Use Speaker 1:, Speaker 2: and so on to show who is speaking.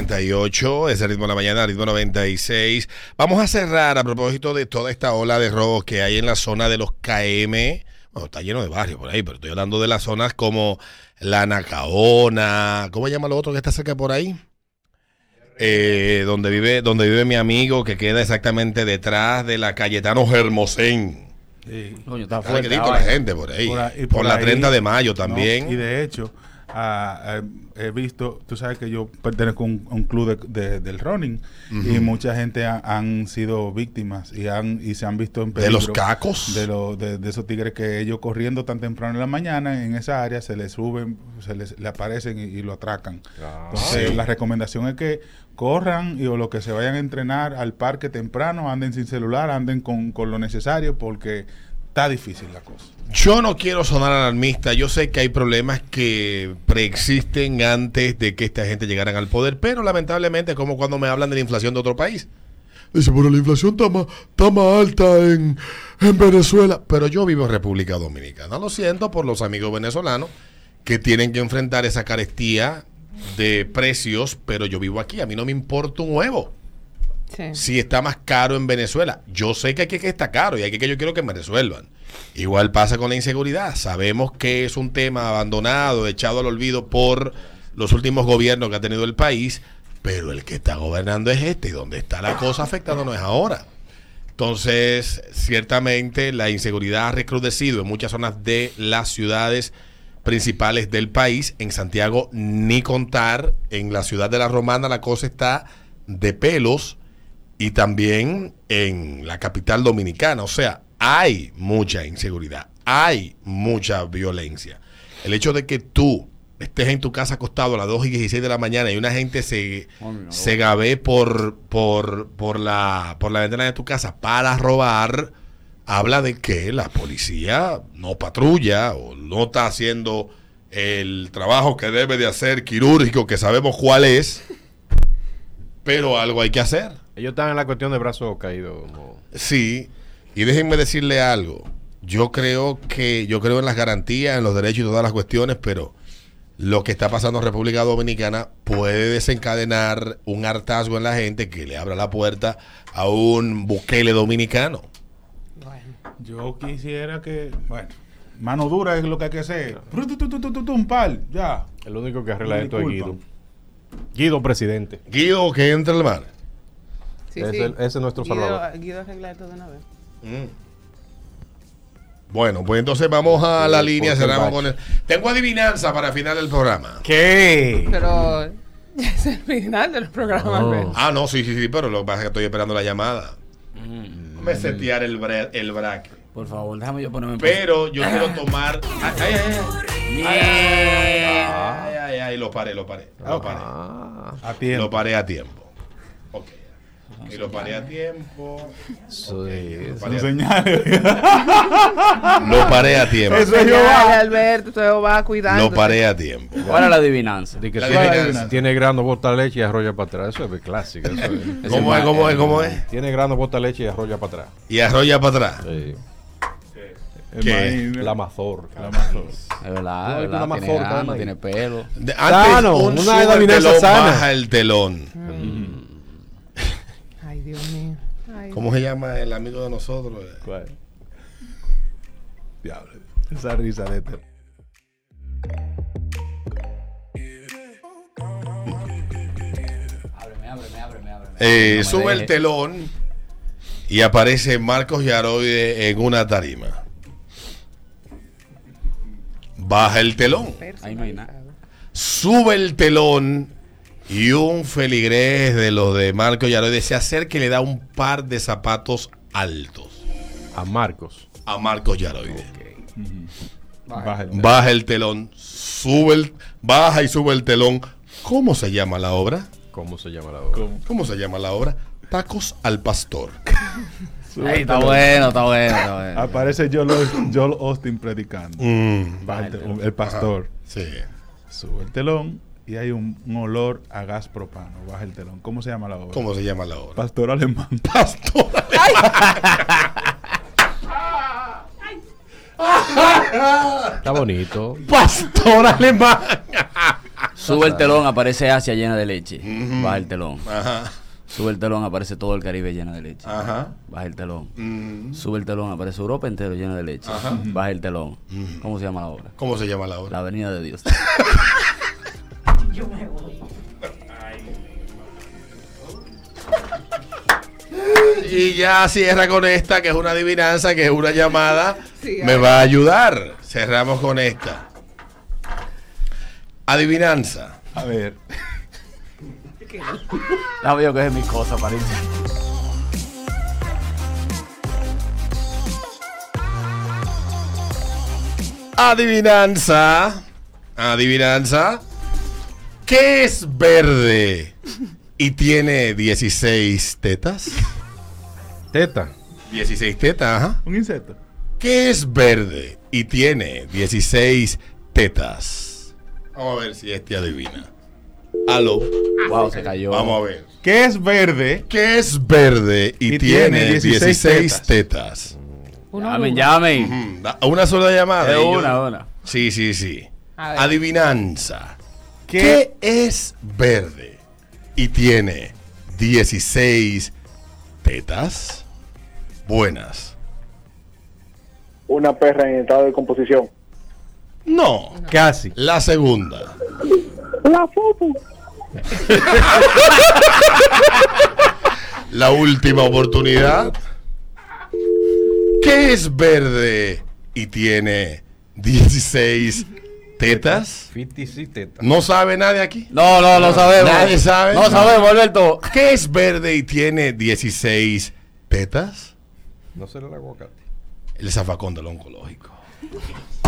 Speaker 1: 58, es el ritmo de la mañana, ritmo 96. Vamos a cerrar a propósito de toda esta ola de robos que hay en la zona de los KM. Bueno, está lleno de barrios por ahí, pero estoy hablando de las zonas como la Nacaona. ¿Cómo se llama lo otro que está cerca por ahí? Eh, donde vive donde vive mi amigo que queda exactamente detrás de la Cayetano Hermosén.
Speaker 2: Sí.
Speaker 3: Coño, está
Speaker 1: Está
Speaker 3: fuerte.
Speaker 1: la gente por ahí.
Speaker 2: Por ahí-
Speaker 1: por,
Speaker 2: por
Speaker 1: la
Speaker 2: ahí,
Speaker 1: 30 de mayo también.
Speaker 2: ¿no? Y de hecho, ah, ah, he visto, tú sabes que yo pertenezco a un, a un club de- de- del running y mucha gente ha- han sido víctimas y han y se han visto en
Speaker 1: de
Speaker 2: peligro.
Speaker 1: los cacos.
Speaker 2: De, lo- de, de esos tigres que ellos corriendo tan temprano en la mañana en esa área se les suben, se les le aparecen y, y lo atracan. Entonces,
Speaker 1: sí.
Speaker 2: la recomendación es que corran y o lo que se vayan a entrenar al parque temprano, anden sin celular, anden con, con lo necesario porque está difícil la cosa.
Speaker 1: Yo no quiero sonar alarmista. Yo sé que hay problemas que preexisten antes de que esta gente llegaran al poder, pero lamentablemente es como cuando me hablan de la inflación de otro país. Dice, pero la inflación está más, está más alta en, en Venezuela. Pero yo vivo en República Dominicana. Lo siento por los amigos venezolanos que tienen que enfrentar esa carestía de precios, pero yo vivo aquí. A mí no me importa un huevo Si está más caro en Venezuela. Yo sé que aquí que está caro y aquí que yo quiero que me resuelvan. Igual pasa con la inseguridad. Sabemos que es un tema abandonado, echado al olvido por los últimos gobiernos que ha tenido el país, pero el que está gobernando es este y donde está la cosa afectando no es ahora. Entonces, ciertamente la inseguridad ha recrudecido en muchas zonas de las ciudades principales del país. En Santiago, ni contar. En la ciudad de la Romana la cosa está de pelos y también en la capital dominicana. O sea, hay mucha inseguridad, hay mucha violencia. El hecho de que tú estés en tu casa acostado a las 2 y 16 de la mañana y una gente se,
Speaker 3: no.
Speaker 1: se gabe por, por, por, la, por la ventana de tu casa para robar, habla de que la policía no patrulla o no está haciendo el trabajo que debe de hacer quirúrgico, que sabemos cuál es, pero algo hay que hacer.
Speaker 4: Ellos están en la cuestión de brazos caídos. ¿no?
Speaker 1: Sí, y déjenme decirle algo. Yo creo que yo creo en las garantías, en los derechos y todas las cuestiones, pero lo que está pasando en República Dominicana puede desencadenar un hartazgo en la gente que le abra la puerta a un buquele dominicano.
Speaker 5: Bueno.
Speaker 2: Yo quisiera que, bueno, mano dura es lo que hay que hacer. Un pal, ya.
Speaker 4: El único que arregla esto es. Guido. Guido, presidente.
Speaker 1: Guido, que entre el mar.
Speaker 5: Sí,
Speaker 4: Ese-
Speaker 5: sí.
Speaker 4: ese es nuestro
Speaker 5: Guido,
Speaker 4: salvador.
Speaker 5: Guido arregla esto de una vez.
Speaker 1: Bueno, pues entonces vamos a la
Speaker 4: Sí,
Speaker 1: línea, cerramos con el... Tengo adivinanza para final del programa.
Speaker 4: ¿Qué?
Speaker 5: Pero ya es el final del programa,
Speaker 4: Oh.
Speaker 1: Ah, no, sí, sí, sí, pero lo que pasa es que estoy esperando la llamada. Déjame setear el, bra- el braque.
Speaker 3: Por favor, déjame yo ponerme en
Speaker 1: Pero yo quiero tomar. Ay, ay, ay. Ay, ay, ay, lo paré, lo paré. Lo paré.
Speaker 4: Ah,
Speaker 2: A tiempo.
Speaker 1: Lo paré a tiempo. Ok. Y lo paré a tiempo.
Speaker 4: eso.
Speaker 1: paré
Speaker 2: Son
Speaker 1: a,
Speaker 2: señales.
Speaker 1: lo paré a tiempo.
Speaker 2: Eso es Jehová.
Speaker 5: Alberto, va cuidando.
Speaker 1: Lo paré a tiempo.
Speaker 3: ¿Cuál es la adivinanza?
Speaker 4: Di que
Speaker 1: La
Speaker 4: tiene,
Speaker 1: adivinanza.
Speaker 4: tiene grano, bota leche y arrolla para atrás. Eso es de clásica. Eso es.
Speaker 1: ¿Cómo es, cómo es, cómo es?
Speaker 4: Tiene grano, bota leche y arrolla para atrás.
Speaker 1: Y arrolla para atrás.
Speaker 4: Sí.
Speaker 1: ¿Qué?
Speaker 4: La mazorca.
Speaker 2: La mazorca.
Speaker 3: Es verdad, es
Speaker 4: una
Speaker 3: verdad. Tiene
Speaker 4: mazorca,
Speaker 3: grano,
Speaker 4: ¿no?
Speaker 3: tiene pelo.
Speaker 1: De-
Speaker 4: Sano,
Speaker 1: un
Speaker 4: una adivinanza sana.
Speaker 1: baja el telón.
Speaker 5: Ay, Dios mío. Ay,
Speaker 1: ¿Cómo se llama el amigo de nosotros?
Speaker 2: ¿Cuál? Diablo. Esa risa de este.
Speaker 3: Ábreme, ábreme, ábreme, ábreme.
Speaker 1: Eh,
Speaker 3: No
Speaker 1: sube el telón y aparece Marcos Yaroide en una tarima. Baja el telón,
Speaker 3: Ahí no hay nada.
Speaker 1: sube el telón y un feligrés de los de Marcos Yaroide se acerca y le da un par de zapatos altos
Speaker 4: A Marcos.
Speaker 1: a Marcos Yaroide.
Speaker 2: Baja el-
Speaker 1: Baja el telón, sube el, baja y sube el telón. ¿Cómo se llama la obra?
Speaker 4: ¿Cómo se llama la obra?
Speaker 2: ¿Cómo?
Speaker 1: ¿Cómo se llama la obra? Tacos al pastor.
Speaker 3: Ay, está bueno, está bueno, está bueno.
Speaker 2: Aparece Joel, Aus- Joel Austin predicando.
Speaker 1: Mm,
Speaker 2: Baja el, telón, el pastor.
Speaker 1: sí.
Speaker 2: Sube el telón y hay un, un olor a gas propano. Baja el telón. ¿Cómo se llama la obra?
Speaker 1: ¿Cómo se llama la obra?
Speaker 2: Pastor alemán.
Speaker 1: Pastor.
Speaker 4: Está bonito.
Speaker 1: Pastor alemán.
Speaker 3: Sube el telón, aparece Asia llena de leche.
Speaker 1: Ujú.
Speaker 3: Baja el telón.
Speaker 1: Ajá.
Speaker 3: Sube el telón, aparece todo el Caribe lleno de leche.
Speaker 1: Ajá.
Speaker 3: Baja el telón.
Speaker 1: Mm.
Speaker 3: Sube el telón, aparece Europa entero lleno de leche.
Speaker 1: Ajá.
Speaker 3: Baja el telón. ¿Cómo se llama la obra?
Speaker 1: ¿Cómo se llama la obra?
Speaker 3: La Avenida de Dios.
Speaker 1: Y ya cierra con esta, que es una adivinanza, que es una llamada.
Speaker 5: Sí,
Speaker 1: me va a ayudar. Cerramos con esta. Adivinanza.
Speaker 2: A ver.
Speaker 3: La veo que es mi cosa, parece.
Speaker 1: Adivinanza. Adivinanza. ¿Qué es verde y tiene 16 tetas?
Speaker 4: Teta.
Speaker 1: 16 tetas, ajá.
Speaker 2: Un insecto.
Speaker 1: ¿Qué es verde y tiene 16 tetas? Vamos a ver si este adivina. Aló.
Speaker 3: Wow, se cayó.
Speaker 1: Vamos a ver.
Speaker 2: ¿Qué es verde?
Speaker 1: ¿Qué es verde y,
Speaker 2: Y
Speaker 1: tiene,
Speaker 2: tiene
Speaker 1: 16,
Speaker 2: 16
Speaker 1: tetas?
Speaker 5: Uno,
Speaker 3: Llamen,
Speaker 5: uno.
Speaker 3: llamen.
Speaker 1: Una sola llamada. Yo-
Speaker 3: una, una.
Speaker 1: Sí, sí, sí. Adivinanza.
Speaker 2: ¿Qué?
Speaker 1: ¿Qué es verde y tiene 16 tetas? Buenas.
Speaker 6: Una perra en estado de composición.
Speaker 1: No.
Speaker 4: Casi.
Speaker 1: La segunda.
Speaker 6: La foto.
Speaker 1: La última oportunidad. ¿Qué es verde y tiene 16 tetas?
Speaker 4: Fitis y teta.
Speaker 1: ¿No sabe nadie aquí?
Speaker 3: No, no, no sabemos.
Speaker 1: Nadie sabe.
Speaker 3: No sabemos, Alberto.
Speaker 1: ¿Qué es verde y tiene 16 tetas?
Speaker 4: No será el aguacate.
Speaker 1: El zafacón del oncológico.